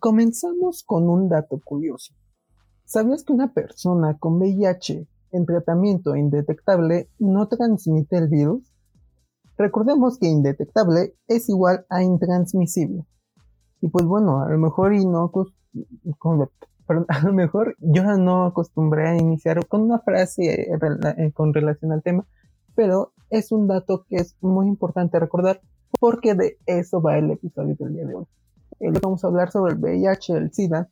comenzamos con un dato curioso. ¿Sabías que una persona con VIH en tratamiento indetectable no transmite el virus? Recordemos que indetectable es igual a intransmisible. Y pues bueno, a lo mejor y no lo yo no acostumbré a iniciar con una frase eh, eh, con relación al tema, pero es un dato que es muy importante recordar porque de eso va el episodio del día de hoy. Hoy vamos a hablar sobre el VIH, el SIDA,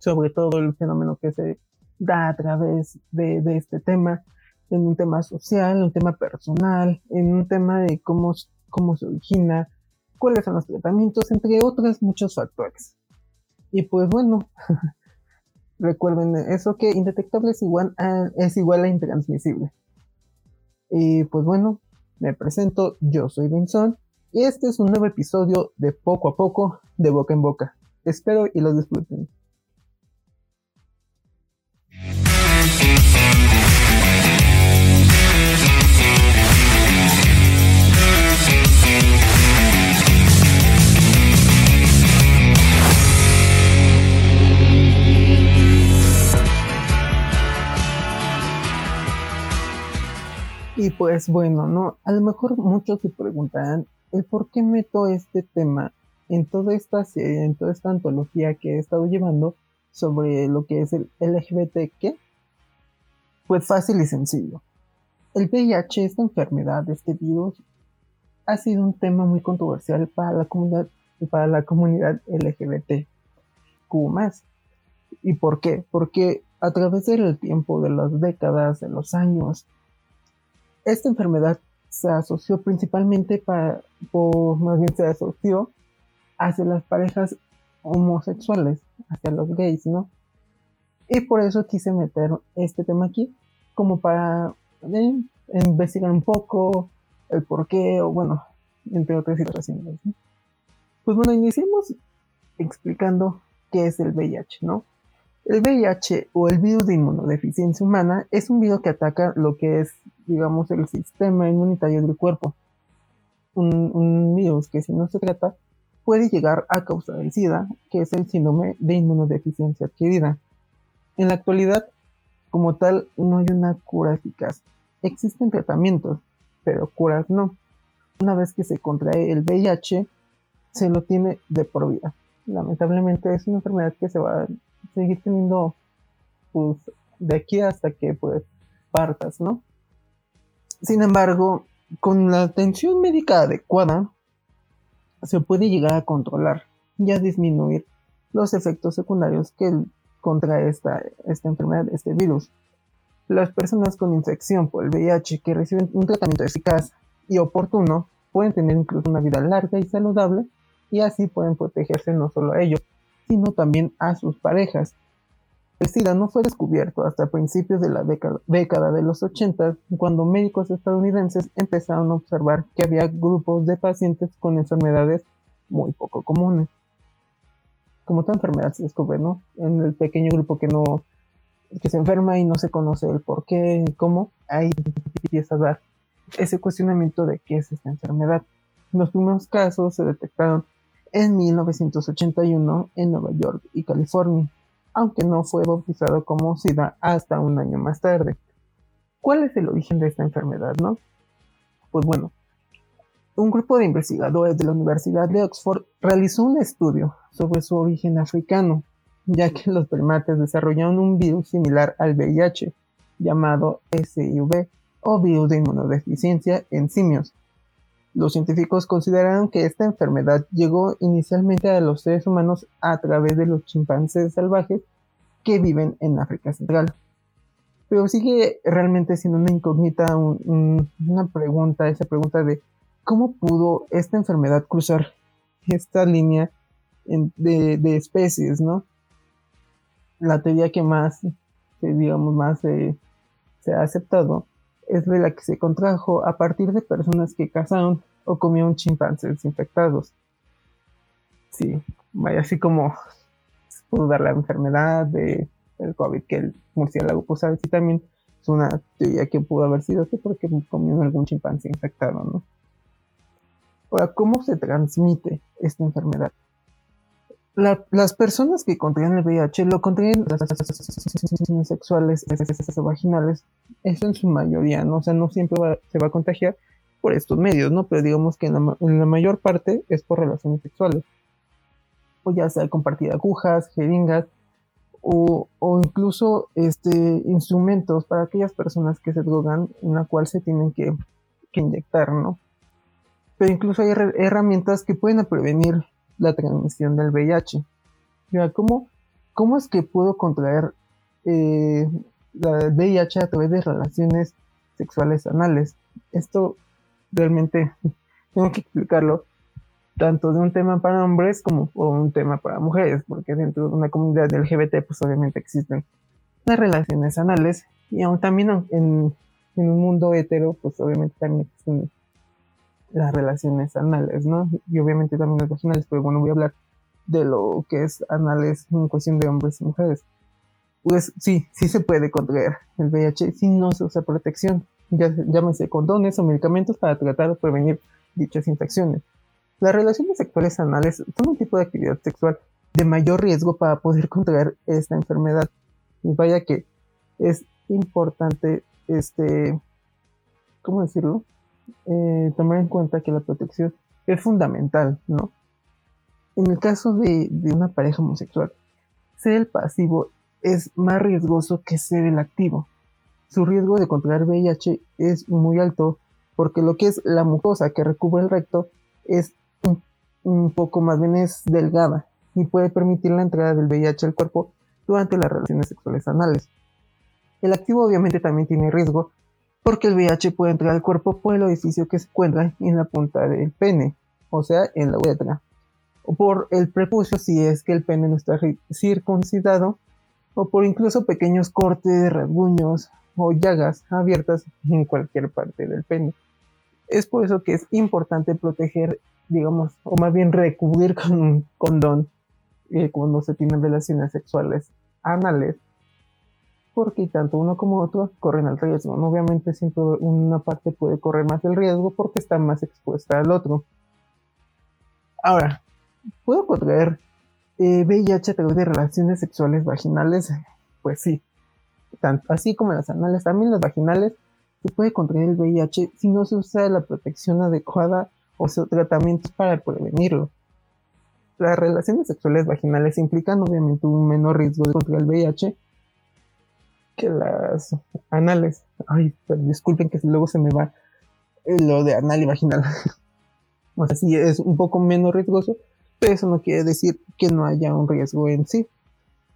sobre todo el fenómeno que se da a través de, este tema, en un tema social, en un tema personal, en un tema de cómo, se origina, cuáles son los tratamientos, entre otros muchos factores. Y pues bueno, recuerden eso que indetectable es igual a, es igual a intransmisible. Y pues bueno, me presento, yo soy y este es un nuevo episodio de Poco a Poco, de Boca en Boca. Espero y lo disfruten. Y pues bueno, no, a lo mejor muchos se preguntarán el por qué meto este tema en toda esta serie, en toda esta antología que he estado llevando sobre lo que es el LGBT, Pues fácil y sencillo. El VIH, esta enfermedad, este virus, ha sido un tema muy controversial para la comunidad, para la comunidad LGBT. más. ¿Y por qué? Porque a través del tiempo, de las décadas, de los años, esta enfermedad se asoció principalmente para, por, más bien se asoció hacia las parejas homosexuales, hacia los gays, ¿no? Y por eso quise meter este tema aquí, como para eh, investigar un poco el por qué, o bueno, entre otras situaciones. Pues bueno, iniciemos explicando qué es el VIH, ¿no? El VIH o el virus de inmunodeficiencia humana es un virus que ataca lo que es, digamos, el sistema inmunitario del cuerpo. Un, virus que si no se trata puede llegar a causar el SIDA, que es el síndrome de inmunodeficiencia adquirida. En la actualidad, como tal, no hay una cura eficaz. Existen tratamientos, pero curas no. Una vez que se contrae el VIH, se lo tiene de por vida. Lamentablemente es una enfermedad que se va seguir teniendo, pues, de aquí hasta que, pues, partas, ¿no? Sin embargo, con la atención médica adecuada, se puede llegar a controlar y a disminuir los efectos secundarios que contrae esta, esta enfermedad, este virus. Las personas con infección por el VIH que reciben un tratamiento eficaz y oportuno pueden tener incluso una vida larga y saludable y así pueden protegerse no solo a ellos, sino también a sus parejas. El SIDA no fue descubierto hasta principios de la década, de los 80, cuando médicos estadounidenses empezaron a observar que había grupos de pacientes con enfermedades muy poco comunes. Como toda enfermedad se descubre, ¿no? En el pequeño grupo que no que se enferma y no se conoce el por qué cómo, ahí empieza a dar ese cuestionamiento de qué es esta enfermedad. Los primeros casos se detectaron en 1981 en Nueva York y California, aunque no fue bautizado como SIDA hasta un año más tarde. ¿Cuál es el origen de esta enfermedad, no? Pues bueno, un grupo de investigadores de la Universidad de Oxford realizó un estudio sobre su origen africano, ya que los primates desarrollaron un virus similar al VIH, llamado SIV o virus de inmunodeficiencia en simios, los científicos consideraron que esta enfermedad llegó inicialmente a los seres humanos a través de los chimpancés salvajes que viven en África Central. Pero sigue realmente siendo una incógnita, una pregunta, esa pregunta de cómo pudo esta enfermedad cruzar esta línea de, especies, ¿no? La teoría que más, digamos, más se ha aceptado es de la que se contrajo a partir de personas que cazaron o comieron chimpancés infectados. Sí, vaya así como pudo dar la enfermedad de el COVID que el murciélago puso así también es una teoría que pudo haber sido así porque comió algún chimpancé infectado, ¿no? Ahora, ¿cómo se transmite esta enfermedad? Las personas que contraen el VIH lo contraen sexuales vaginales, eso en su mayoría, ¿no? O sea, no siempre se va a contagiar por estos medios, ¿no? Pero digamos que en la, mayor parte es por relaciones sexuales. O ya sea compartir agujas, jeringas, o, incluso este, instrumentos para aquellas personas que se drogan en la cual se tienen que, que inyectar, ¿no? Pero incluso hay herramientas que pueden prevenir la transmisión del VIH. ¿cómo, cómo es que puedo contraer eh, VIH a través de relaciones sexuales anales? Esto realmente tengo que explicarlo tanto de un tema para hombres como un tema para mujeres, porque dentro de una comunidad LGBT pues obviamente existen las relaciones anales y aún también en, en un mundo hetero pues obviamente también existen las relaciones anales, ¿no? Y obviamente también las vaginales, pero bueno, voy a hablar de lo que es anales en cuestión de hombres y mujeres. Pues sí, sí se puede contraer el VIH si no se usa protección, ya, llámese condones o medicamentos para tratar o prevenir dichas infecciones. Las relaciones sexuales anales son un tipo de actividad sexual de mayor riesgo para poder contraer esta enfermedad. Y vaya que es importante, este, ¿cómo decirlo? Eh, tomar en cuenta que la protección es fundamental, ¿no? En el caso de, una pareja homosexual, ser el pasivo es más riesgoso que ser el activo. Su riesgo de contraer VIH es muy alto porque lo que es la mucosa que recubre el recto es un, un poco más bien es delgada y puede permitir la entrada del VIH al cuerpo durante las relaciones sexuales anales. El activo obviamente también tiene riesgo porque el VIH puede entrar al cuerpo por el orificio que se encuentra en la punta del pene, o sea, en la uretra, o por el prepucio si es que el pene no está circuncidado, o por incluso pequeños cortes, rasguños o llagas abiertas en cualquier parte del pene. Es por eso que es importante proteger, digamos, o más bien recubrir con un condón eh, cuando se tienen relaciones sexuales anales porque tanto uno como otro corren el riesgo. Obviamente siempre una parte puede correr más el riesgo porque está más expuesta al otro. Ahora, ¿puedo contraer eh, VIH a través de relaciones sexuales vaginales? Pues sí, así como las anales, también las vaginales, se puede contraer el VIH si no se usa la protección adecuada o tratamientos para prevenirlo. Las relaciones sexuales vaginales implican obviamente un menor riesgo de contraer el VIH que las anales. Ay, disculpen que luego se me va lo de anal y vaginal. o sea, sí es un poco menos riesgoso, pero eso no quiere decir que no haya un riesgo en sí.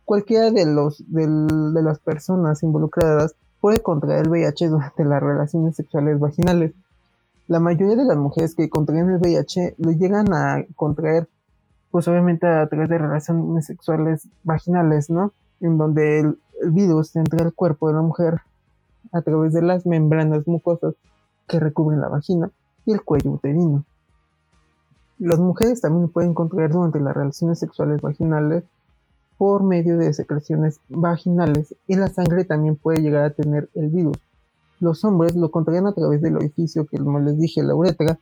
Cualquiera de, los, de las personas involucradas puede contraer el VIH durante las relaciones sexuales vaginales. La mayoría de las mujeres que contraen el VIH lo llegan a contraer, pues obviamente a través de relaciones sexuales vaginales, ¿no? En donde el virus entra al cuerpo de la mujer a través de las membranas mucosas que recubren la vagina y el cuello uterino. Las mujeres también pueden contraer durante las relaciones sexuales vaginales por medio de secreciones vaginales y la sangre también puede llegar a tener el virus. Los hombres lo contraen a través del orificio que, como les dije, la uretra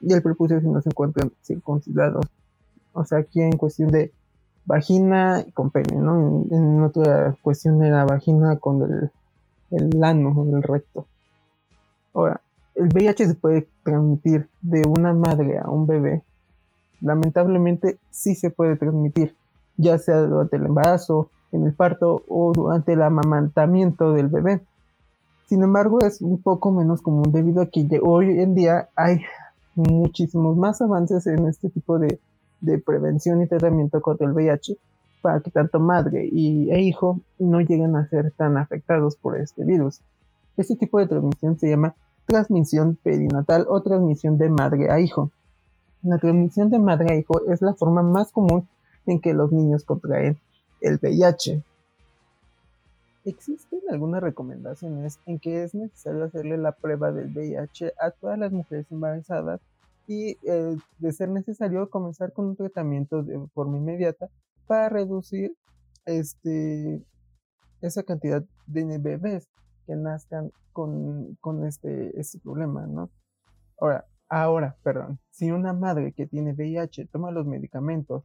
y el prepucio si no se encuentran circuncidados. O sea, aquí en cuestión de vagina con pene, ¿no? En, otra cuestión de la vagina con el, el ano, el recto. Ahora, el VIH se puede transmitir de una madre a un bebé. Lamentablemente sí se puede transmitir, ya sea durante el embarazo, en el parto o durante el amamantamiento del bebé. Sin embargo, es un poco menos común debido a que hoy en día hay muchísimos más avances en este tipo de, de prevención y tratamiento contra el VIH para que tanto madre y, e hijo no lleguen a ser tan afectados por este virus. Este tipo de transmisión se llama transmisión perinatal o transmisión de madre a hijo. La transmisión de madre a hijo es la forma más común en que los niños contraen el VIH. Existen algunas recomendaciones en que es necesario hacerle la prueba del VIH a todas las mujeres embarazadas y eh, de ser necesario comenzar con un tratamiento de forma inmediata para reducir este, esa cantidad de bebés que nazcan con, este, este problema, ¿no? Ahora, ahora, perdón, si una madre que tiene VIH toma los medicamentos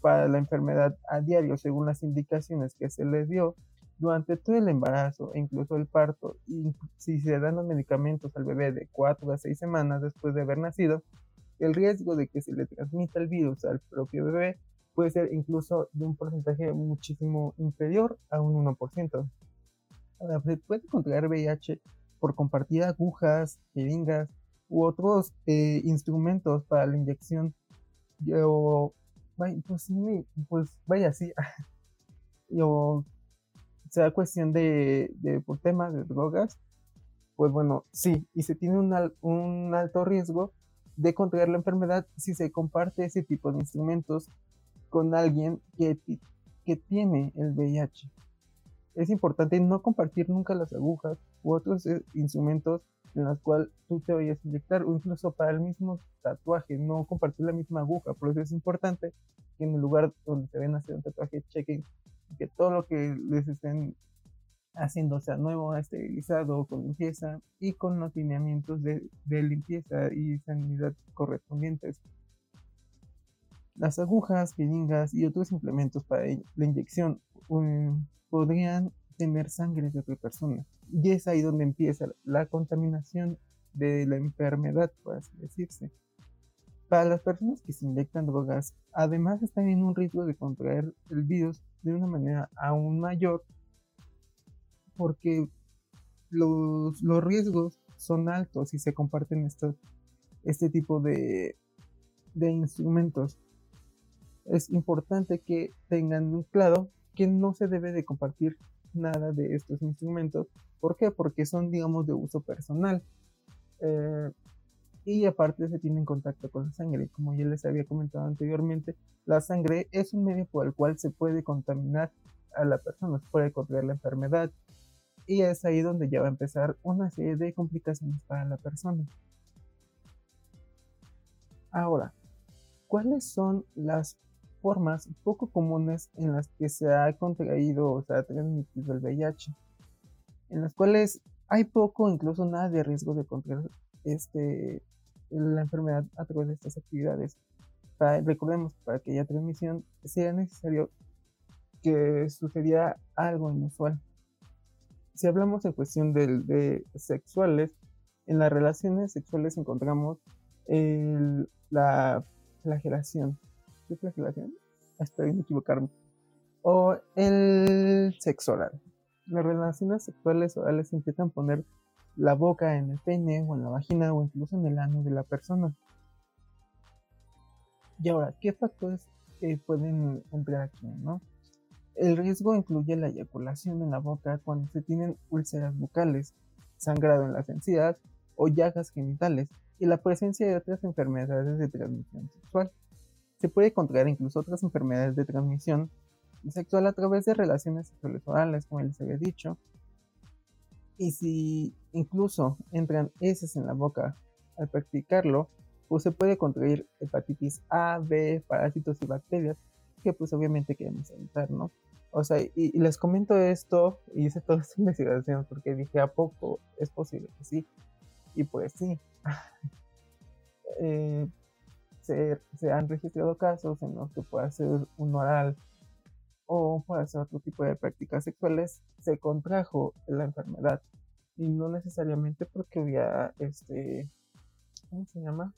para la enfermedad a diario según las indicaciones que se les dio durante todo el embarazo e incluso el parto, y si se dan los medicamentos al bebé de 4 a 6 semanas después de haber nacido, el riesgo de que se le transmita el virus al propio bebé puede ser incluso de un porcentaje muchísimo inferior a un 1%. Ahora, se puede contraer VIH por compartir agujas, jeringas u otros eh, instrumentos para la inyección. O, pues, pues vaya, sí. o sea cuestión de, de, por temas de drogas, pues bueno, sí, y se tiene un, un alto riesgo de contraer la enfermedad si se comparte ese tipo de instrumentos con alguien que, que tiene el VIH. Es importante no compartir nunca las agujas u otros eh, instrumentos en los cuales tú te vayas a inyectar o incluso para el mismo tatuaje, no compartir la misma aguja. Por eso es importante que en el lugar donde se ven a hacer un tatuaje chequen que todo lo que les estén haciendo sea nuevo, esterilizado, con limpieza y con los lineamientos de, de limpieza y sanidad correspondientes. Las agujas, jeringas y otros implementos para la inyección um, podrían tener sangre de otra persona. Y es ahí donde empieza la contaminación de la enfermedad, por así decirse. Para las personas que se inyectan drogas, además están en un riesgo de contraer el virus de una manera aún mayor porque los, los riesgos son altos si se comparten estos, este tipo de, de instrumentos. Es importante que tengan claro que no se debe de compartir nada de estos instrumentos. ¿Por qué? Porque son, digamos, de uso personal. Eh, y aparte se tiene en contacto con la sangre. Como ya les había comentado anteriormente, la sangre es un medio por el cual se puede contaminar a la persona, se puede contraer la enfermedad. Y es ahí donde ya va a empezar una serie de complicaciones para la persona. Ahora, ¿cuáles son las formas poco comunes en las que se ha contraído o se ha transmitido el VIH? En las cuales hay poco, incluso nada de riesgo de contraer este, la enfermedad a través de estas actividades. recordemos, para que haya transmisión sea necesario que sucediera algo inusual. Si hablamos en cuestión de, sexuales, en las relaciones sexuales encontramos la flagelación. ¿Qué flagelación? Estoy en equivocarme. O el sexo oral. Las relaciones sexuales orales intentan poner la boca en el pene o en la vagina o incluso en el ano de la persona. Y ahora, ¿qué factores eh, pueden entrar aquí? ¿no? El riesgo incluye la eyaculación en la boca cuando se tienen úlceras bucales, sangrado en las encías o llagas genitales y la presencia de otras enfermedades de transmisión sexual. Se puede contraer incluso otras enfermedades de transmisión sexual a través de relaciones sexuales orales, como les había dicho, y si incluso entran heces en la boca al practicarlo, pues se puede contraer hepatitis A, B, parásitos y bacterias, que pues obviamente queremos evitar, ¿no? O sea, y, les comento esto, y hice toda esta investigación porque dije, ¿a poco es posible que sí? Y pues sí. Eh, se, han registrado casos en los que puede ser un oral o por hacer otro tipo de prácticas sexuales, se contrajo la enfermedad. Y no necesariamente porque había, este, ¿cómo se llama?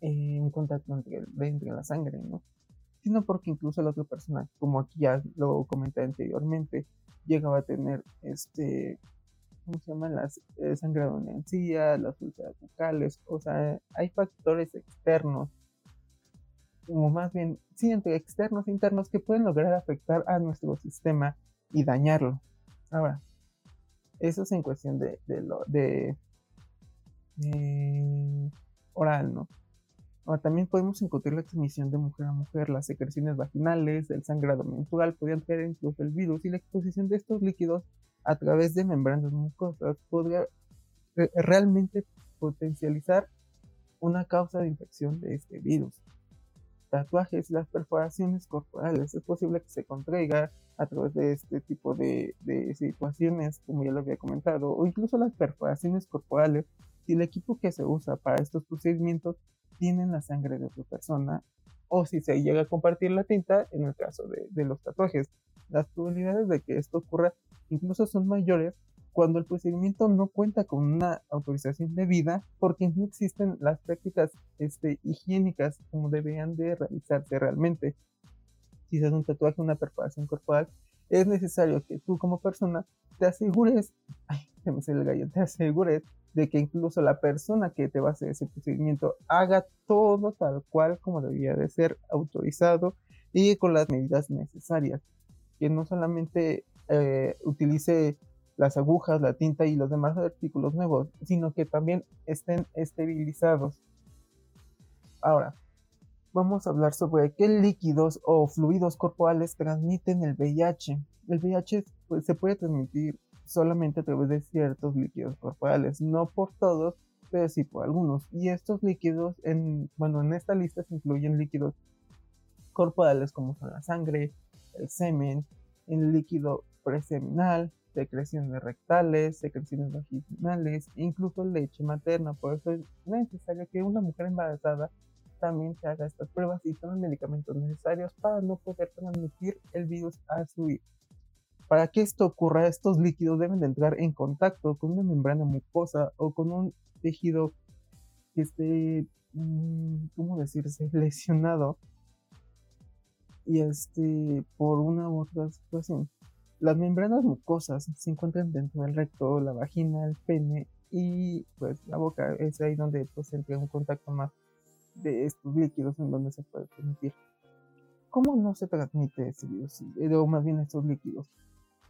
Eh, un contacto entre, entre la sangre, ¿no? Sino porque incluso la otra persona, como aquí ya lo comenté anteriormente, llegaba a tener, este, ¿cómo se llama? Las eh, sangrado en encía, las úlceras bucales, o sea, hay factores externos como más bien, sí, entre externos e internos que pueden lograr afectar a nuestro sistema y dañarlo. Ahora, eso es en cuestión de, lo, de, oral, ¿no? Ahora, también podemos encontrar la transmisión de mujer a mujer, las secreciones vaginales, el sangrado menstrual, podrían traer incluso el virus y la exposición de estos líquidos a través de membranas mucosas podría realmente potencializar una causa de infección de este virus tatuajes las perforaciones corporales. Es posible que se contraiga a través de este tipo de, situaciones, como ya lo había comentado, o incluso las perforaciones corporales, si el equipo que se usa para estos procedimientos tiene la sangre de otra persona o si se llega a compartir la tinta en el caso de, de los tatuajes. Las probabilidades de que esto ocurra incluso son mayores cuando el procedimiento no cuenta con una autorización debida porque no existen las prácticas este, higiénicas como deberían de realizarse realmente. Si un tatuaje, una perforación corporal, es necesario que tú como persona te asegures, ay, se me el gallo, te asegures de que incluso la persona que te va a hacer ese procedimiento haga todo tal cual como debería de ser autorizado y con las medidas necesarias. Que no solamente eh, utilice las agujas, la tinta y los demás artículos nuevos, sino que también estén esterilizados. Ahora, vamos a hablar sobre qué líquidos o fluidos corporales transmiten el VIH. El VIH pues, se puede transmitir solamente a través de ciertos líquidos corporales, no por todos, pero sí por algunos. Y estos líquidos, en, bueno, en esta lista se incluyen líquidos corporales como son la sangre, el semen, el líquido preseminal, secreciones rectales, secreciones vaginales, incluso leche materna. Por eso es necesario que una mujer embarazada también se haga estas pruebas y tome medicamentos necesarios para no poder transmitir el virus a su hijo. Para que esto ocurra, estos líquidos deben de entrar en contacto con una membrana mucosa o con un tejido que esté, mm, ¿cómo decirse?, lesionado y este, por una u otra situación. Las membranas mucosas se encuentran dentro del recto, la vagina, el pene y pues la boca es ahí donde pues entra un contacto más de estos líquidos en donde se puede transmitir. ¿Cómo no se transmite ese virus? Eh, o más bien estos líquidos.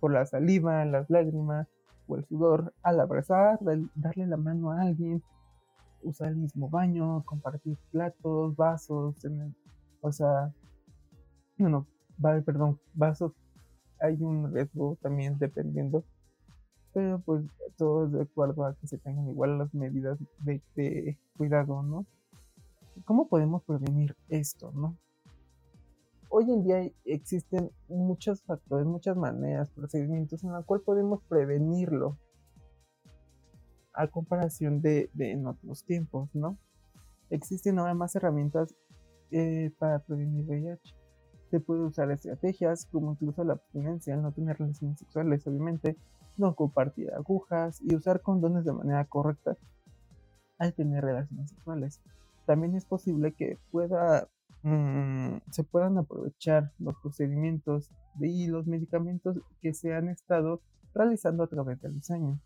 Por la saliva, las lágrimas o el sudor. Al abrazar, darle la mano a alguien, usar el mismo baño, compartir platos, vasos, o sea, no, no, perdón, vasos hay un riesgo también dependiendo, pero pues todo es de acuerdo a que se tengan igual las medidas de, cuidado, ¿no? ¿Cómo podemos prevenir esto, no? Hoy en día existen muchos factores, muchas maneras, procedimientos en la cual podemos prevenirlo a comparación de, en otros tiempos, ¿no? Existen ahora más herramientas eh, para prevenir VIH se puede usar estrategias como incluso la abstinencia, no tener relaciones sexuales, obviamente, no compartir agujas y usar condones de manera correcta al tener relaciones sexuales. También es posible que pueda, mm, se puedan aprovechar los procedimientos y los medicamentos que se han estado realizando a través del diseño,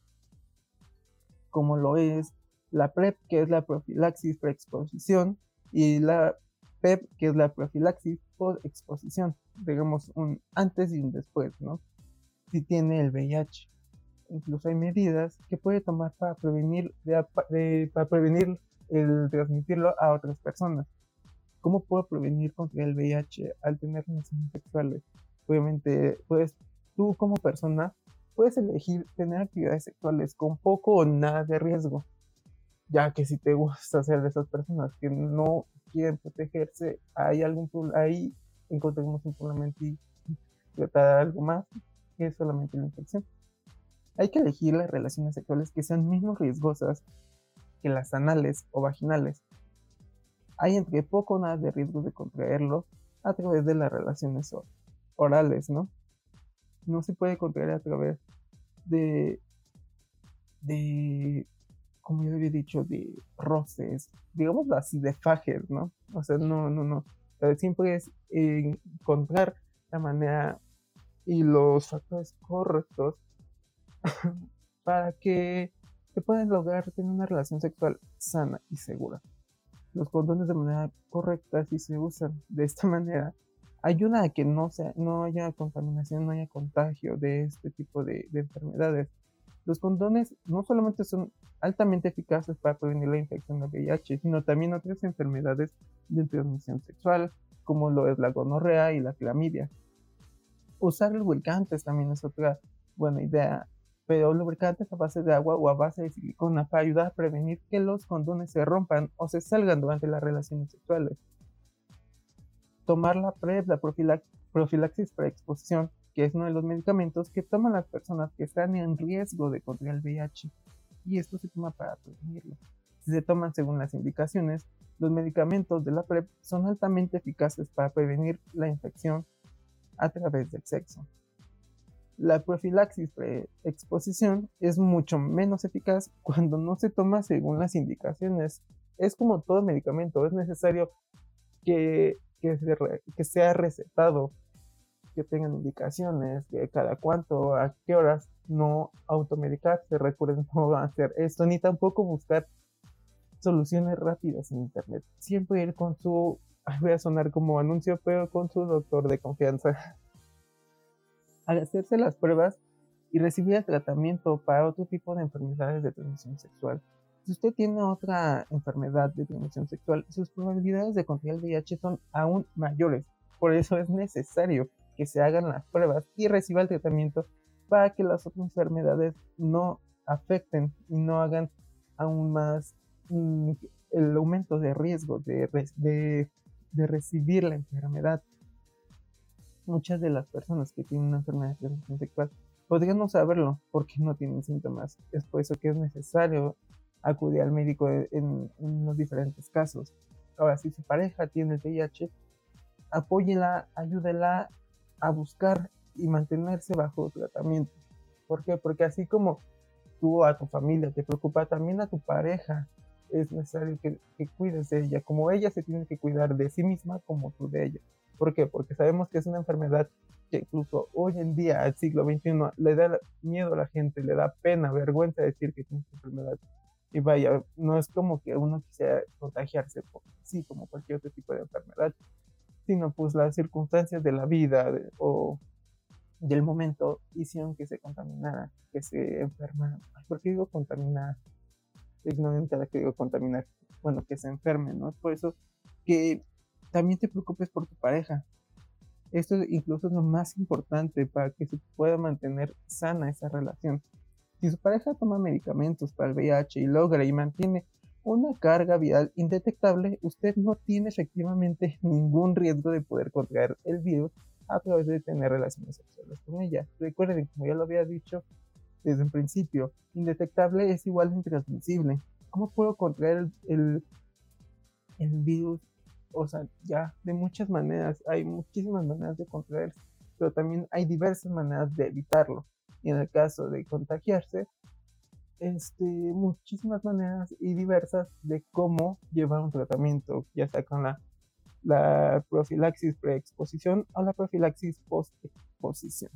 como lo es la PrEP, que es la profilaxis preexposición, y la PEP, que es la profilaxis por exposición, digamos un antes y un después, ¿no? Si tiene el VIH. Incluso hay medidas que puede tomar para prevenir, para prevenir el transmitirlo a otras personas. ¿Cómo puedo prevenir contra el VIH al tener relaciones sexuales? Obviamente, pues tú como persona puedes elegir tener actividades sexuales con poco o nada de riesgo, ya que si te gusta ser de esas personas que no quieren protegerse, hay algún ahí encontramos un problema y tratar algo más que solamente la infección. Hay que elegir las relaciones sexuales que sean menos riesgosas que las anales o vaginales. Hay entre poco o nada de riesgo de contraerlo a través de las relaciones orales, ¿no? No se puede contraer a través de, de como yo había dicho, de roces, digamos así, de fajes, ¿no? O sea, no, no, no. siempre es encontrar la manera y los factores correctos para que se puedan lograr tener una relación sexual sana y segura. Los condones de manera correcta, si se usan de esta manera, ayuda a que no, sea, no haya contaminación, no haya contagio de este tipo de enfermedades. Los condones no solamente son altamente eficaces para prevenir la infección de VIH, sino también otras enfermedades de transmisión sexual, como lo es la gonorrea y la clamidia. Usar lubricantes también es otra buena idea, pero lubricantes a base de agua o a base de silicona para ayudar a prevenir que los condones se rompan o se salgan durante las relaciones sexuales. Tomar la PrEP, la profilaxis preexposición, que es uno de los medicamentos que toman las personas que están en riesgo de contraer el VIH. Y esto se toma para prevenirlo. Si se toman según las indicaciones, Los medicamentos de la PrEP son altamente eficaces para prevenir la infección a través del sexo. La profilaxis pre-exposición es mucho menos eficaz cuando no se toma según las indicaciones. Es como todo medicamento, es necesario que, que, sea recetado, que tengan indicaciones, que cada cuánto, a qué horas no automedicarse, recuerden no hacer esto, ni tampoco buscar soluciones rápidas en internet. Siempre ir con su, voy a sonar como anuncio, pero con su doctor de confianza al hacerse las pruebas y recibir el tratamiento para otro tipo de enfermedades de transmisión sexual. Si usted tiene otra enfermedad de transmisión sexual, sus probabilidades de contraer el VIH son aún mayores. Por eso es necesario que se hagan las pruebas y reciba el tratamiento para que las otras enfermedades no afecten y no hagan aún más mm, el aumento de riesgo de, de recibir la enfermedad muchas de las personas que tienen una enfermedad de transmisión sexual podrían no saberlo porque no tienen síntomas. Es por eso que es necesario acudir al médico en, los diferentes casos. Ahora, si su pareja tiene el VIH, apóyela, ayúdela a buscar y mantenerse bajo tratamiento. ¿Por qué? Porque así como tú a tu familia te preocupa, también a tu pareja es necesario que, que cuides de ella, como ella se tiene que cuidar de sí misma como tú de ella. ¿Por qué? Porque sabemos que es una enfermedad que incluso hoy en día, al siglo XXI, le da miedo a la gente, le da pena, vergüenza decir que tiene esta enfermedad. Y vaya, no es como que uno quisiera contagiarse, por, sí, como cualquier otro tipo de enfermedad, sino pues las circunstancias de la vida o del momento hicieron que se contaminara, que se enfermara. ¿Por qué digo contaminar? Ignorante a la que digo contaminar. Bueno, que se enferme, ¿no? Por eso que también te preocupes por tu pareja. Esto incluso es lo más importante para que se pueda mantener sana esa relación. Si su pareja toma medicamentos para el VIH y logra y mantiene una carga viral indetectable, usted no tiene efectivamente ningún riesgo de poder contraer el virus a través de tener relaciones sexuales con ella. Recuerden, como ya lo había dicho desde un principio, indetectable es igual a intransmisible. ¿Cómo puedo contraer el, el virus o sea, ya de muchas maneras, hay muchísimas maneras de contraerse, pero también hay diversas maneras de evitarlo. Y en el caso de contagiarse, este, muchísimas maneras y diversas de cómo llevar un tratamiento, ya sea con la, la profilaxis preexposición o la profilaxis postexposición.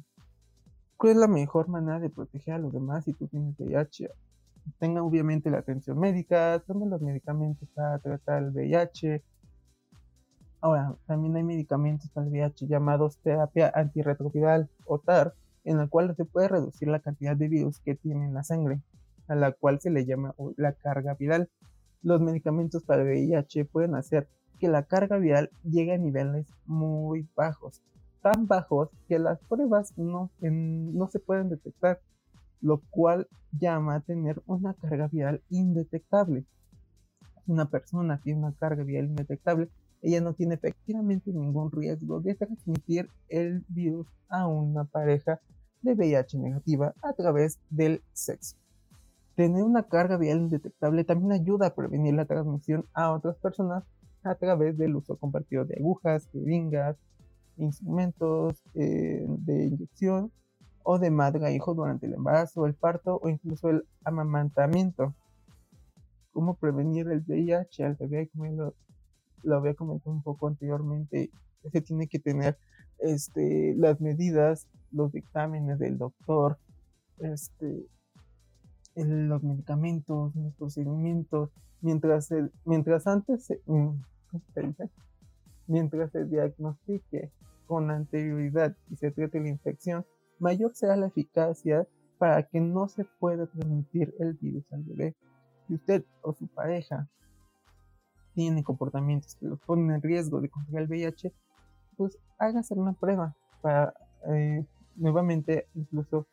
¿Cuál es la mejor manera de proteger a los demás si tú tienes VIH? Tenga obviamente la atención médica, tome los medicamentos para tratar el VIH, Ahora, también hay medicamentos para el VIH llamados terapia antirretroviral o TAR, en la cual se puede reducir la cantidad de virus que tiene en la sangre, a la cual se le llama la carga viral. Los medicamentos para el VIH pueden hacer que la carga viral llegue a niveles muy bajos, tan bajos que las pruebas no, no se pueden detectar, lo cual llama a tener una carga viral indetectable. Una persona tiene una carga viral indetectable ella no tiene efectivamente ningún riesgo de transmitir el virus a una pareja de VIH negativa a través del sexo. Tener una carga viral indetectable también ayuda a prevenir la transmisión a otras personas a través del uso compartido de agujas, jeringas, instrumentos eh, de inyección o de madre a hijo durante el embarazo, el parto o incluso el amamantamiento. ¿Cómo prevenir el VIH al bebé? Como lo había comentado un poco anteriormente, se tiene que tener este, las medidas, los dictámenes del doctor, este, los medicamentos, los procedimientos, mientras, el, mientras antes se, mientras se diagnostique con anterioridad y se trate la infección, mayor será la eficacia para que no se pueda transmitir el virus al bebé. Si usted o su pareja tiene comportamientos que los ponen en riesgo de contraer el VIH, pues hágase una prueba para eh, nuevamente incluso,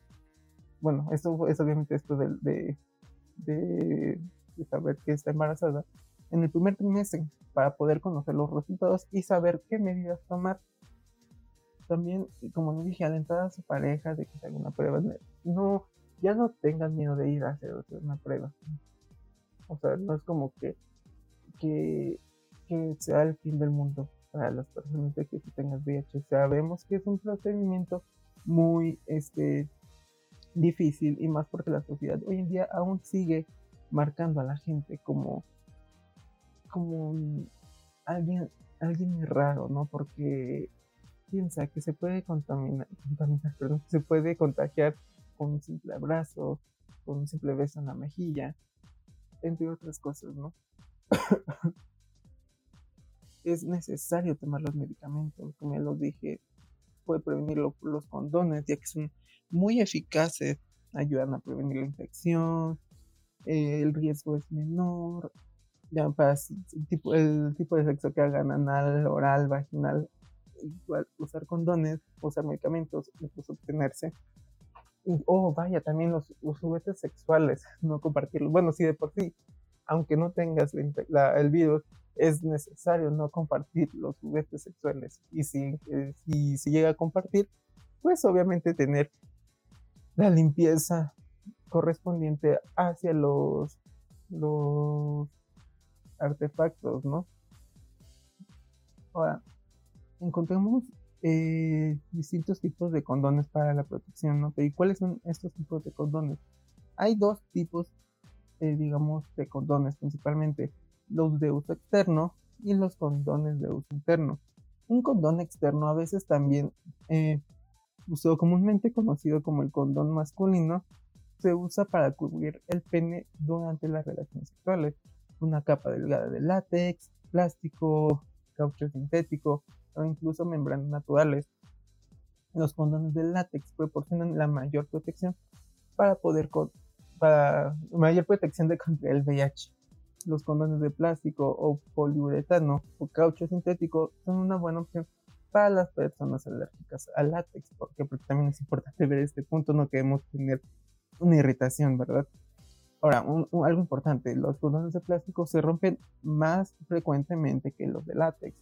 bueno, esto es obviamente esto de, de, saber que está embarazada en el primer trimestre para poder conocer los resultados y saber qué medidas tomar. También, como le dije, alentar a su pareja de que se haga una prueba. No, ya no tengan miedo de ir a hacer una prueba. O sea, no es como que que sea el fin del mundo para las personas de que tengas VIH. Sabemos que es un procedimiento muy este, difícil y más porque la sociedad hoy en día aún sigue marcando a la gente como, como alguien, alguien raro, ¿no? Porque piensa que se puede contaminar, se puede contagiar con un simple abrazo, con un simple beso en la mejilla, entre otras cosas, ¿no? es necesario tomar los medicamentos, como ya lo dije, puede prevenir los condones, ya que son muy eficaces, ayudan a prevenir la infección, el riesgo es menor, ya para el tipo, de sexo que hagan anal, oral, vaginal, igual usar condones, usar medicamentos, incluso obtenerse. Oh, vaya, también los, juguetes sexuales, no compartirlos. Bueno, sí, de por sí, aunque no tengas el virus, es necesario no compartir los juguetes sexuales. Y si, eh, si llega a compartir, pues obviamente tener la limpieza correspondiente hacia los, los artefactos, ¿no? Ahora, encontramos eh, distintos tipos de condones para la protección, ¿no? ¿Y cuáles son estos tipos de condones? Hay dos tipos, eh, digamos, de condones principalmente los de uso externo y los condones de uso interno. Un condón externo a veces también, eh, comúnmente conocido como el condón masculino, se usa para cubrir el pene durante las relaciones sexuales. Una capa delgada de látex, plástico, caucho sintético o incluso membranas naturales. Los condones de látex proporcionan la mayor protección para poder para mayor protección contra el VIH. Los condones de plástico o poliuretano o caucho sintético son una buena opción para las personas alérgicas al látex, porque, también es importante ver este punto, no queremos tener una irritación, ¿verdad? Ahora, algo importante, los condones de plástico se rompen más frecuentemente que los de látex.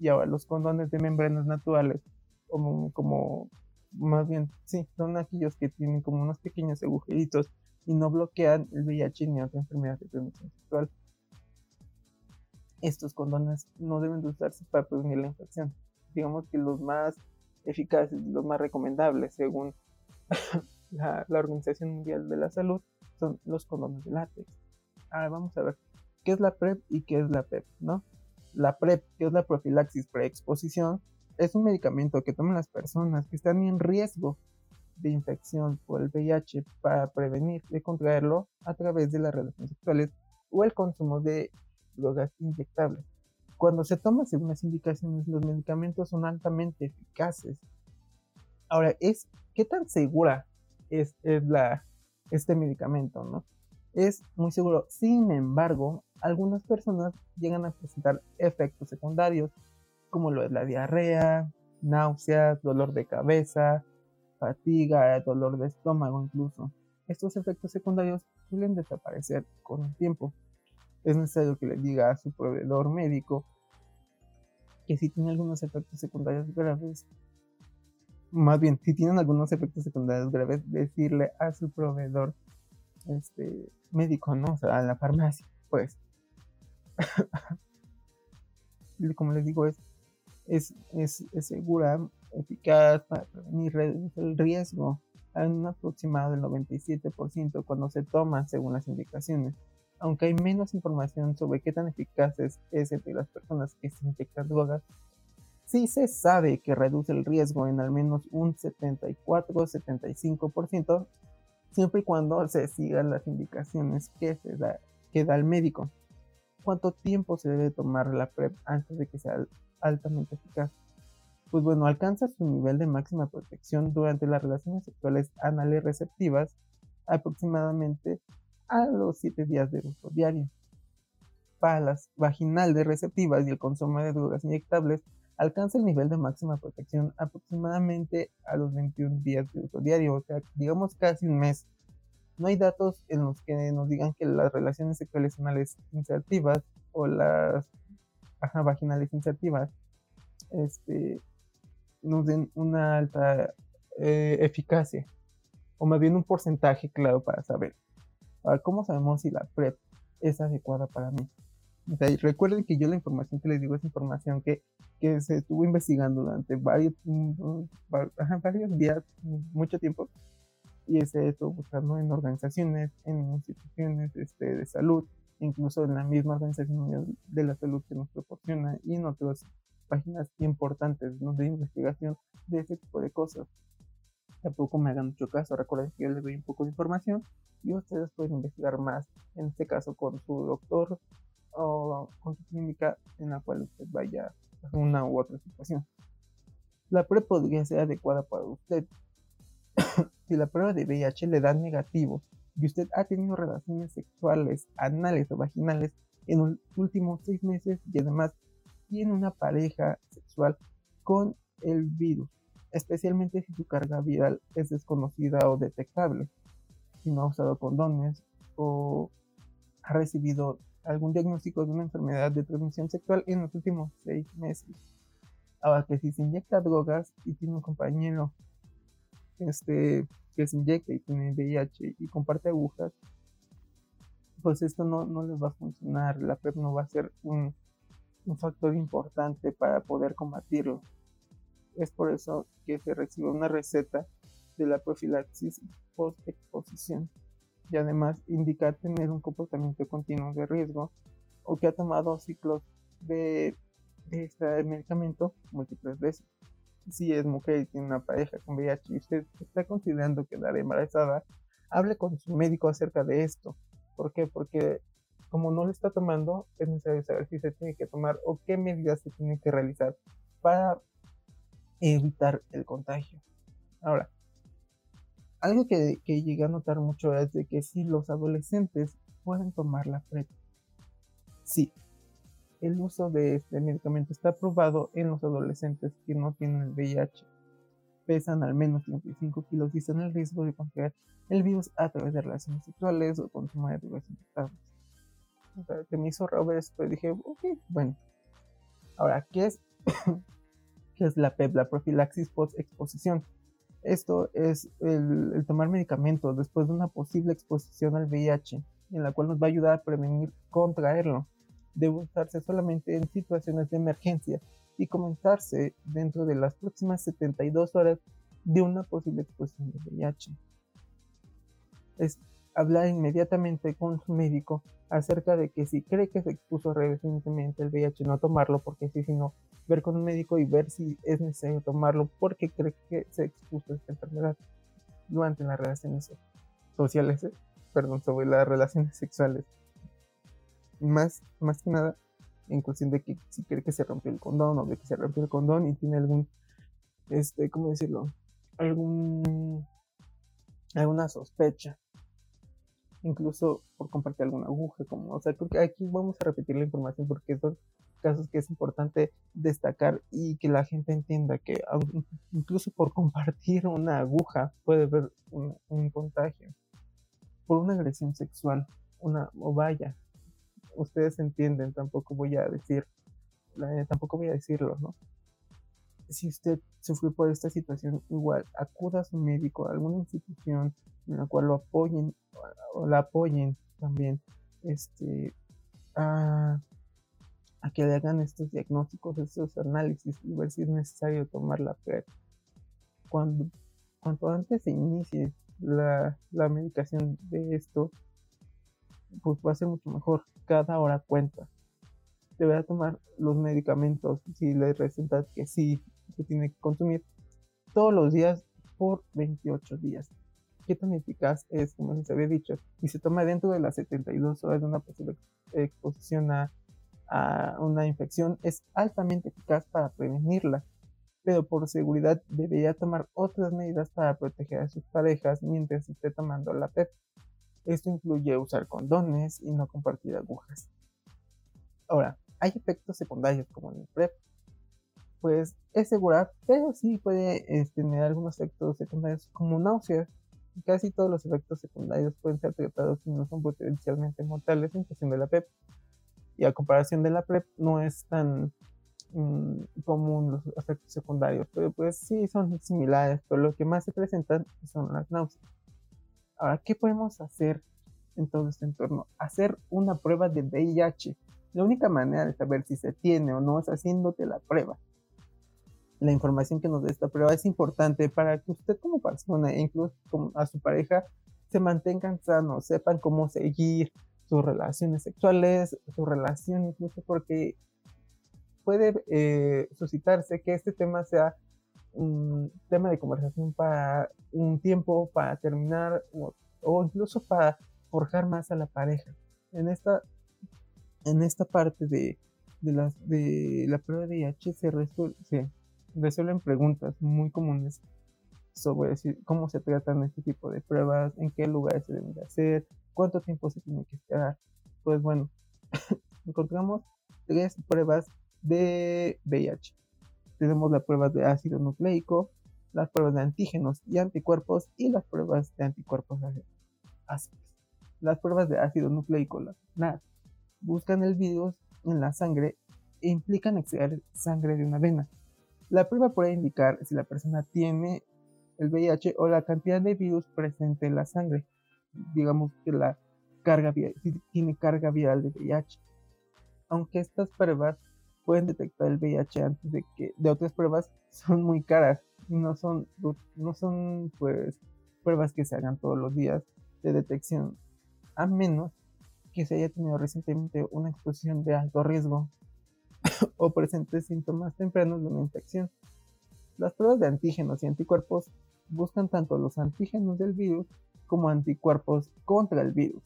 Y ahora, los condones de membranas naturales, como, más bien, sí, son aquellos que tienen como unos pequeños agujeritos y no bloquean el VIH ni otra enfermedad de transmisión sexual. Estos condones no deben de usarse para prevenir la infección. Digamos que los más eficaces, los más recomendables, según la, Organización Mundial de la Salud, son los condones de látex. Ahora vamos a ver qué es la PrEP y qué es la PEP, ¿no? La PrEP, que es la profilaxis preexposición, es un medicamento que toman las personas que están en riesgo de infección por el VIH para prevenir de contraerlo a través de las relaciones sexuales o el consumo de drogas inyectables. Cuando se toma según las indicaciones, los medicamentos son altamente eficaces. Ahora, es qué tan segura es, es la, este medicamento, ¿no? Es muy seguro. Sin embargo, algunas personas llegan a presentar efectos secundarios, como lo es la diarrea, náuseas, dolor de cabeza, fatiga, dolor de estómago incluso. Estos efectos secundarios suelen desaparecer con el tiempo. Es necesario que le diga a su proveedor médico que si tiene algunos efectos secundarios graves, más bien, si tienen algunos efectos secundarios graves, decirle a su proveedor este, médico, ¿no? O sea, a la farmacia, pues. Como les digo, es, es, es, segura eficaz para prevenir el riesgo en un aproximado del 97% cuando se toma según las indicaciones. Aunque hay menos información sobre qué tan eficaces es entre las personas que se inyectan drogas, sí se sabe que reduce el riesgo en al menos un 74-75% siempre y cuando se sigan las indicaciones que, se da, que da el médico. ¿Cuánto tiempo se debe tomar la PrEP antes de que sea altamente eficaz? pues bueno, alcanza su nivel de máxima protección durante las relaciones sexuales anales receptivas aproximadamente a los 7 días de uso diario. Para las vaginales receptivas y el consumo de drogas inyectables, alcanza el nivel de máxima protección aproximadamente a los 21 días de uso diario, o sea, digamos casi un mes. No hay datos en los que nos digan que las relaciones sexuales anales insertivas o las vaginales insertivas este, nos den una alta eh, eficacia, o más bien un porcentaje claro para saber. Ahora, ¿cómo sabemos si la PrEP es adecuada para mí? O sea, recuerden que yo la información que les digo es información que, que se estuvo investigando durante varios, mm, varios días, mucho tiempo, y se estuvo buscando en organizaciones, en instituciones este, de salud, incluso en la misma organización de la salud que nos proporciona y en otras páginas importantes de investigación de ese tipo de cosas. Tampoco me hagan mucho caso, recuerden que yo les doy un poco de información y ustedes pueden investigar más, en este caso con su doctor o con su clínica en la cual usted vaya una u otra situación. La prueba podría ser adecuada para usted. si la prueba de VIH le da negativo y usted ha tenido relaciones sexuales, anales o vaginales en los últimos seis meses y además tiene una pareja sexual con el virus, especialmente si su carga viral es desconocida o detectable, si no ha usado condones o ha recibido algún diagnóstico de una enfermedad de transmisión sexual en los últimos seis meses. Ahora que si se inyecta drogas y tiene un compañero este, que se inyecta y tiene VIH y comparte agujas, pues esto no, no les va a funcionar. La PrEP no va a ser un, un factor importante para poder combatirlo. Es por eso que se recibe una receta de la profilaxis post-exposición y además indica tener un comportamiento continuo de riesgo o que ha tomado ciclos de, de este medicamento múltiples veces. Si es mujer y tiene una pareja con VIH y usted está considerando quedar embarazada, hable con su médico acerca de esto. ¿Por qué? Porque como no lo está tomando, es necesario saber si se tiene que tomar o qué medidas se tienen que realizar para evitar el contagio. Ahora, algo que, que llegué a notar mucho es de que si los adolescentes pueden tomar la PrEP. Sí, el uso de este medicamento está aprobado en los adolescentes que no tienen el VIH. Pesan al menos 35 kilos y están en riesgo de contraer el virus a través de relaciones sexuales o consumo de drogas infectables que me hizo raro esto y dije, ok, bueno. Ahora, ¿qué es, ¿qué es la PEP? La profilaxis post-exposición. Esto es el, tomar medicamentos después de una posible exposición al VIH, en la cual nos va a ayudar a prevenir contraerlo. Debe usarse solamente en situaciones de emergencia y comenzarse dentro de las próximas 72 horas de una posible exposición de VIH. Es hablar inmediatamente con su médico acerca de que si cree que se expuso recientemente el VIH, no tomarlo, porque si, sino ver con un médico y ver si es necesario tomarlo porque cree que se expuso a esta enfermedad durante las relaciones sociales, eh, perdón, sobre las relaciones sexuales. Más, más que nada, en cuestión de que si cree que se rompió el condón o de que se rompió el condón y tiene algún, este, ¿cómo decirlo? Algún, alguna sospecha incluso por compartir alguna aguja, como, o sea, creo que aquí vamos a repetir la información porque son casos que es importante destacar y que la gente entienda que incluso por compartir una aguja puede haber un, contagio por una agresión sexual, una o vaya, ustedes entienden, tampoco voy a decir, tampoco voy a decirlo, ¿no? Si usted sufrió por esta situación, igual acuda a su médico, a alguna institución en la cual lo apoyen o la apoyen también este, a, que le hagan estos diagnósticos, estos análisis y ver si es necesario tomar la PrEP. Cuando, cuanto antes se inicie la, la medicación de esto, pues va a ser mucho mejor. Cada hora cuenta. Deberá tomar los medicamentos si le recetan que sí se tiene que consumir todos los días por 28 días qué tan eficaz es, como se había dicho, y se toma dentro de las 72 horas de una posible exposición a, una infección, es altamente eficaz para prevenirla, pero por seguridad debería tomar otras medidas para proteger a sus parejas mientras esté tomando la PEP. Esto incluye usar condones y no compartir agujas. Ahora, ¿hay efectos secundarios como en el PrEP? Pues es segura, pero sí puede este, tener algunos efectos secundarios como náuseas, Casi todos los efectos secundarios pueden ser tratados y no son potencialmente mortales en cuestión de la PEP. Y a comparación de la PrEP no es tan mm, común los efectos secundarios, pero pues sí son similares, pero lo que más se presentan son las náuseas. Ahora, ¿qué podemos hacer en todo este entorno? Hacer una prueba de VIH. La única manera de saber si se tiene o no es haciéndote la prueba. La información que nos da esta prueba es importante para que usted como persona e incluso a su pareja se mantengan sanos, sepan cómo seguir sus relaciones sexuales, sus relaciones, incluso porque puede eh, suscitarse que este tema sea un tema de conversación para un tiempo, para terminar o, incluso para forjar más a la pareja. En esta, en esta parte de, de, las, de la prueba de IH se, se resuelven preguntas muy comunes sobre cómo se tratan este tipo de pruebas, en qué lugares se deben de hacer, cuánto tiempo se tiene que esperar. Pues bueno, encontramos tres pruebas de VIH. Tenemos las pruebas de ácido nucleico, las pruebas de antígenos y anticuerpos y las pruebas de anticuerpos ácidos. Las pruebas de ácido nucleico, las NAD, buscan el virus en la sangre e implican extraer sangre de una vena. La prueba puede indicar si la persona tiene el VIH o la cantidad de virus presente en la sangre. Digamos que la carga tiene carga viral de VIH. Aunque estas pruebas pueden detectar el VIH antes de que de otras pruebas son muy caras no son no son pues pruebas que se hagan todos los días de detección a menos que se haya tenido recientemente una exposición de alto riesgo o presente síntomas tempranos de una infección. Las pruebas de antígenos y anticuerpos buscan tanto los antígenos del virus como anticuerpos contra el virus.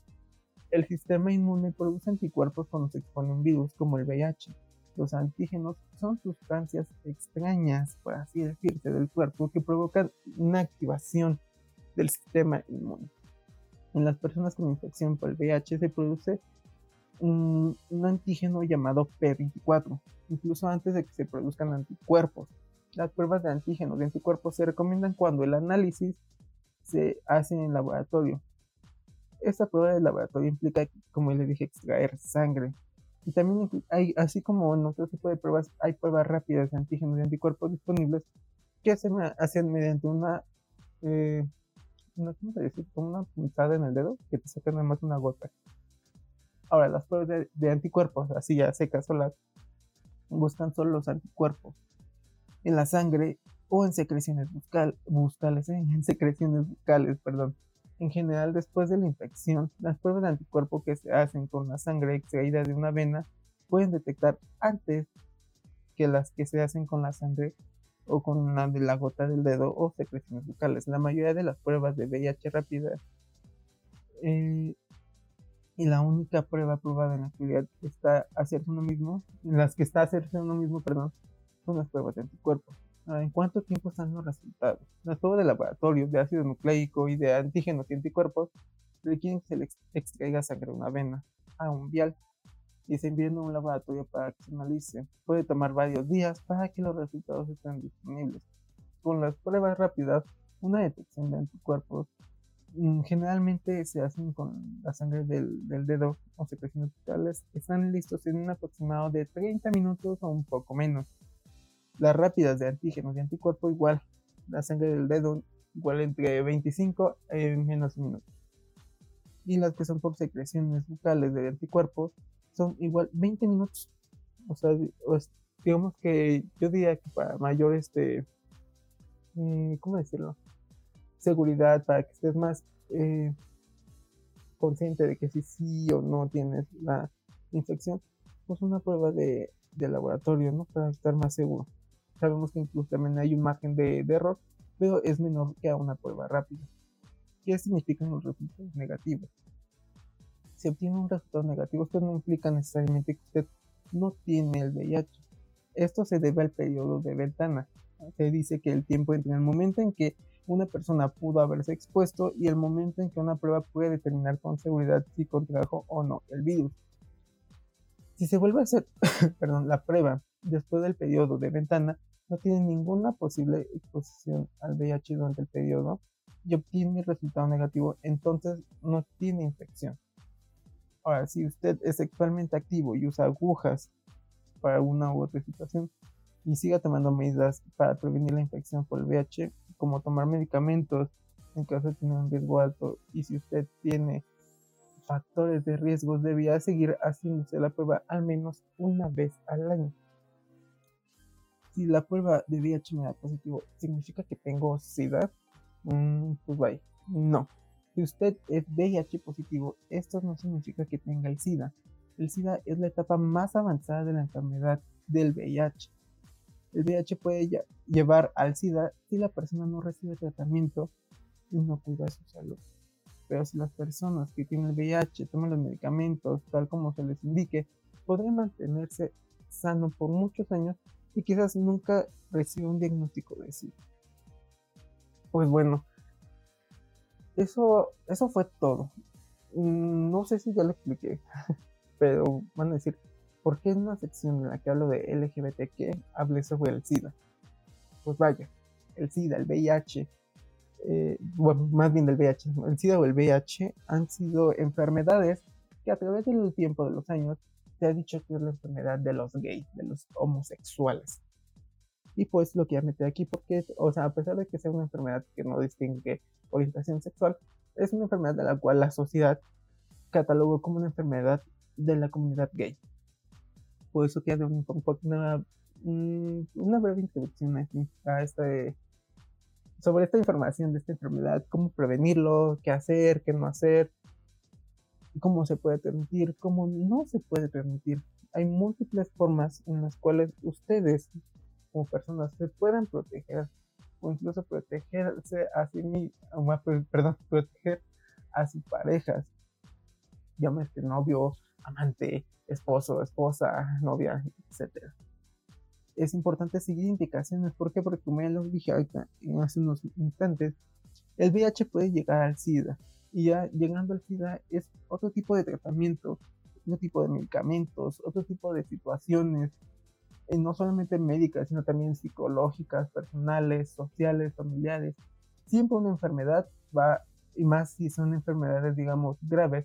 El sistema inmune produce anticuerpos cuando se expone un virus como el VIH los antígenos son sustancias extrañas, por así decirse, del cuerpo que provocan una activación del sistema inmune. En las personas con infección por el VIH se produce un, antígeno llamado P24, incluso antes de que se produzcan anticuerpos. Las pruebas de antígenos y anticuerpos se recomiendan cuando el análisis se hace en laboratorio. Esta prueba de laboratorio implica, como les dije, extraer sangre, y también hay, así como en otro tipo de pruebas, hay pruebas rápidas de antígenos y anticuerpos disponibles que se hacen mediante una, eh, una, ¿cómo se dice? Como una puntada en el dedo que te sacan nada más una gota. Ahora, las pruebas de, anticuerpos, así ya secas solas, buscan solo los anticuerpos en la sangre o en secreciones bucal, bucales, ¿eh? en secreciones bucales, perdón. En general, después de la infección, las pruebas de anticuerpo que se hacen con la sangre extraída de una vena pueden detectar antes que las que se hacen con la sangre o con la de la gota del dedo o secreciones bucales. La mayoría de las pruebas de VIH rápida eh, y la única prueba probada en la actualidad está hacerse uno mismo, en las que está hacerse uno mismo, perdón, son las pruebas de anticuerpos. Ah, ¿En cuánto tiempo están los resultados? Las pruebas de laboratorio de ácido nucleico y de antígenos y anticuerpos requieren que se le extraiga sangre a una vena, a un vial, y se envíen a un laboratorio para que se analice. Puede tomar varios días para que los resultados estén disponibles. Con las pruebas rápidas, una detección de anticuerpos mm, generalmente se hacen con la sangre del, dedo o secreciones bucales. Están listos en un aproximado de 30 minutos o un poco menos. Las rápidas de antígenos y anticuerpo igual. La sangre del dedo igual entre 25 y menos minutos. Y las que son por secreciones bucales de anticuerpos son igual 20 minutos. O sea, digamos que yo diría que para mayor este, eh, ¿cómo decirlo? Seguridad, para que estés más eh, consciente de que si sí o no tienes la infección, pues una prueba de, de laboratorio, ¿no? Para estar más seguro. Sabemos que incluso también hay un margen de, error, pero es menor que a una prueba rápida. ¿Qué significan los resultados negativos? Si obtiene un resultado negativo, esto no implica necesariamente que usted no tiene el VIH. Esto se debe al periodo de ventana. Se dice que el tiempo entre el momento en que una persona pudo haberse expuesto y el momento en que una prueba puede determinar con seguridad si contrajo o no el virus. Si se vuelve a hacer perdón, la prueba después del periodo de ventana, no tiene ninguna posible exposición al VIH durante el periodo y obtiene resultado negativo, entonces no tiene infección. Ahora, si usted es sexualmente activo y usa agujas para una u otra situación y siga tomando medidas para prevenir la infección por el VIH, como tomar medicamentos en caso de tener un riesgo alto, y si usted tiene factores de riesgo, debía seguir haciéndose la prueba al menos una vez al año. Si la prueba de VIH me da positivo, ¿significa que tengo SIDA? Mm, pues vaya, no. Si usted es VIH positivo, esto no significa que tenga el SIDA. El SIDA es la etapa más avanzada de la enfermedad del VIH. El VIH puede llevar al SIDA si la persona no recibe tratamiento y no cuida su salud. Pero si las personas que tienen el VIH toman los medicamentos tal como se les indique, podrían mantenerse sano por muchos años y quizás nunca reciba un diagnóstico de SIDA. Pues bueno, eso, eso fue todo. Mm, no sé si ya lo expliqué, pero van a decir, ¿por qué en una sección en la que hablo de LGBTQ hablé sobre el SIDA? Pues vaya, el SIDA, el VIH, eh, bueno, más bien del VIH, el SIDA o el VIH han sido enfermedades que a través del tiempo de los años se ha dicho que es la enfermedad de los gays, de los homosexuales. Y pues lo quiero meter aquí porque, o sea, a pesar de que sea una enfermedad que no distingue orientación sexual, es una enfermedad de la cual la sociedad catalogó como una enfermedad de la comunidad gay. Por eso quiero un, una, una breve introducción a este, sobre esta información de esta enfermedad, cómo prevenirlo, qué hacer, qué no hacer, cómo se puede transmitir, cómo no se puede transmitir. Hay múltiples formas en las cuales ustedes como personas se puedan proteger o incluso protegerse a sí mismos, perdón, proteger a sus parejas. Llámese novio, amante, esposo, esposa, novia, etc. Es importante seguir indicaciones. ¿Por qué? Porque como ya lo dije ahorita, hace unos instantes, el VIH puede llegar al SIDA y ya llegando al SIDA es otro tipo de tratamiento, otro tipo de medicamentos, otro tipo de situaciones, eh, no solamente médicas, sino también psicológicas, personales, sociales, familiares. Siempre una enfermedad va, y más si son enfermedades, digamos, graves,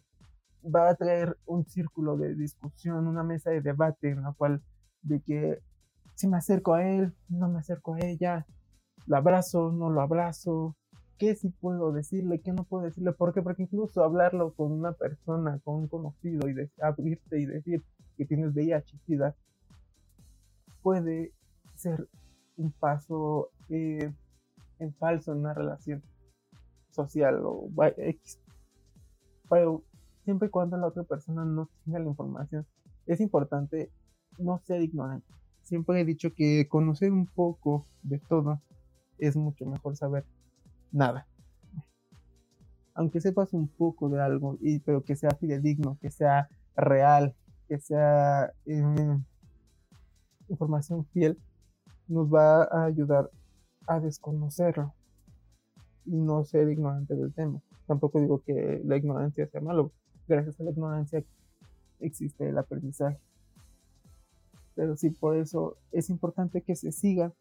va a traer un círculo de discusión, una mesa de debate en la cual de que si me acerco a él, no me acerco a ella, lo abrazo, no lo abrazo, qué sí puedo decirle, qué no puedo decirle. ¿Por qué? Porque incluso hablarlo con una persona, con un conocido y abrirte y decir que tienes VIH, SIDA, puede ser un paso eh, en falso en una relación social o X. Pero siempre y cuando la otra persona no tenga la información, es importante no ser ignorante. Siempre he dicho que conocer un poco de todo es mucho mejor saber nada. Aunque sepas un poco de algo, y, pero que sea fidedigno, que sea real, que sea eh, información fiel, nos va a ayudar a desconocerlo y no ser ignorante del tema. Tampoco digo que la ignorancia sea malo. Gracias a la ignorancia existe el aprendizaje. Pero sí, por eso es importante que se siga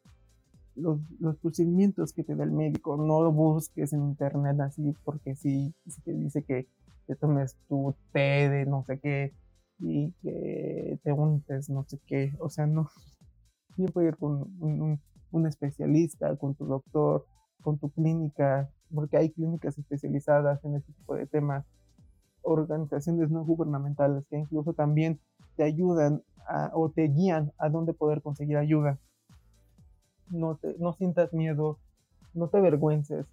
los, los, procedimientos que te da el médico. No lo busques en internet así porque si, te dice que te tomes tu té de no sé qué y que te untes no sé qué. O sea, no. Siempre ir con un, un, especialista, con tu doctor, con tu clínica, porque hay clínicas especializadas en este tipo de temas. Organizaciones no gubernamentales que incluso también te ayudan o te guían a dónde poder conseguir ayuda no, te, no sientas miedo, no te avergüences.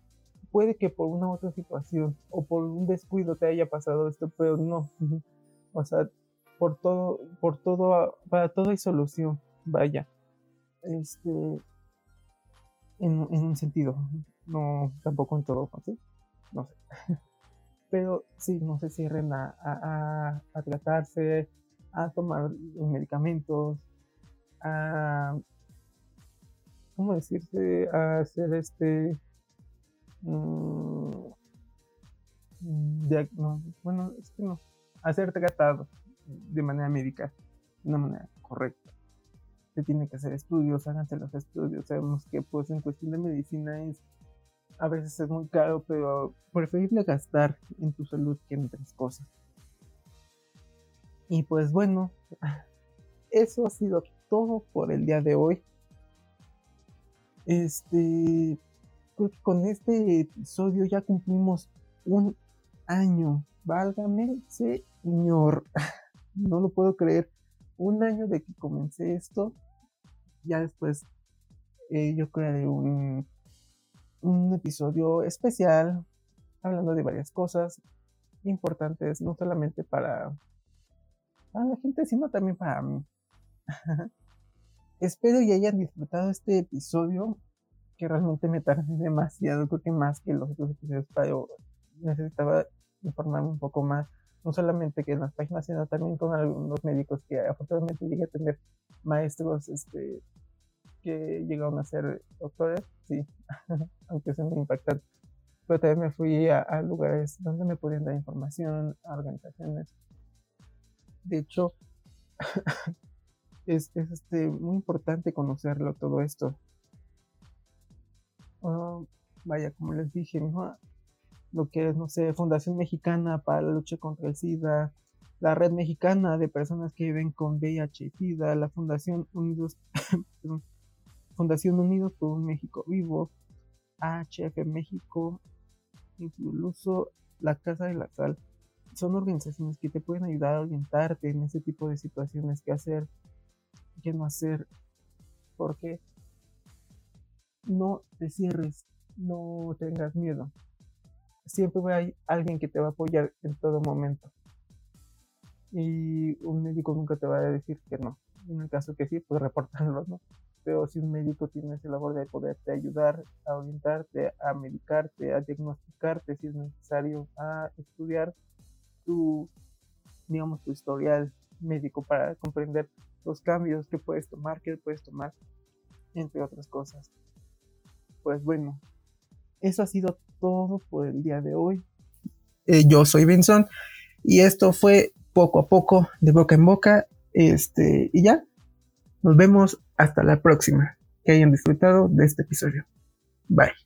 Puede que por una otra situación o por un descuido te haya pasado esto, pero no. O sea, por todo, por todo, para todo hay solución, vaya. Este, en, un sentido, no, tampoco en todo, ¿sí? No sé. Pero sí, no se cierren a, a, a tratarse, a tomar medicamentos, a ¿cómo decirte? A hacer este... Mm, bueno, es que no. A ser tratado de manera médica, de una manera correcta. Se tiene que hacer estudios, háganse los estudios. Sabemos que pues en cuestión de medicina es a veces es muy caro, pero preferible gastar en tu salud que en otras cosas. Y pues bueno, eso ha sido todo por el día de hoy. Este, con este episodio ya cumplimos un año. Válgame, señor. No lo puedo creer. Un año de que comencé esto. Ya después eh, yo creé un, un episodio especial hablando de varias cosas importantes, no solamente para, para la gente, sino también para mí. Espero y hayan disfrutado este episodio que realmente me tardé demasiado, creo que más que los otros episodios, pero necesitaba informarme un poco más, no solamente que en las páginas, sino también con algunos médicos que afortunadamente llegué a tener maestros este, que llegaron a ser doctores, sí, aunque es muy impactante. Pero también me fui a, a, lugares donde me podían dar información, a organizaciones. De hecho, es, es este, muy importante conocerlo todo esto. Oh, vaya, como les dije, ¿no? lo que es, no sé, Fundación Mexicana para la lucha contra el SIDA, la Red Mexicana de Personas que viven con VIH y SIDA, la Fundación Unidos, Fundación Unidos por un México Vivo, HF México, incluso la Casa de la Sal. Son organizaciones que te pueden ayudar a orientarte en ese tipo de situaciones, qué hacer, qué no hacer, porque no te cierres, no tengas miedo. Siempre va a alguien que te va a apoyar en todo momento. Y un médico nunca te va a decir que no. En el caso que sí, pues reportarlo, ¿no? Pero si un médico tiene esa labor de poderte ayudar a orientarte, a medicarte, a diagnosticarte si es necesario, a estudiar tu, digamos, tu historial médico para comprender los cambios que puedes tomar, que puedes tomar, entre otras cosas pues bueno, eso ha sido todo por el día de hoy. Eh, yo soy Benson y esto fue poco a poco, de boca en boca. Este, y ya, nos vemos hasta la próxima. Que hayan disfrutado de este episodio. Bye.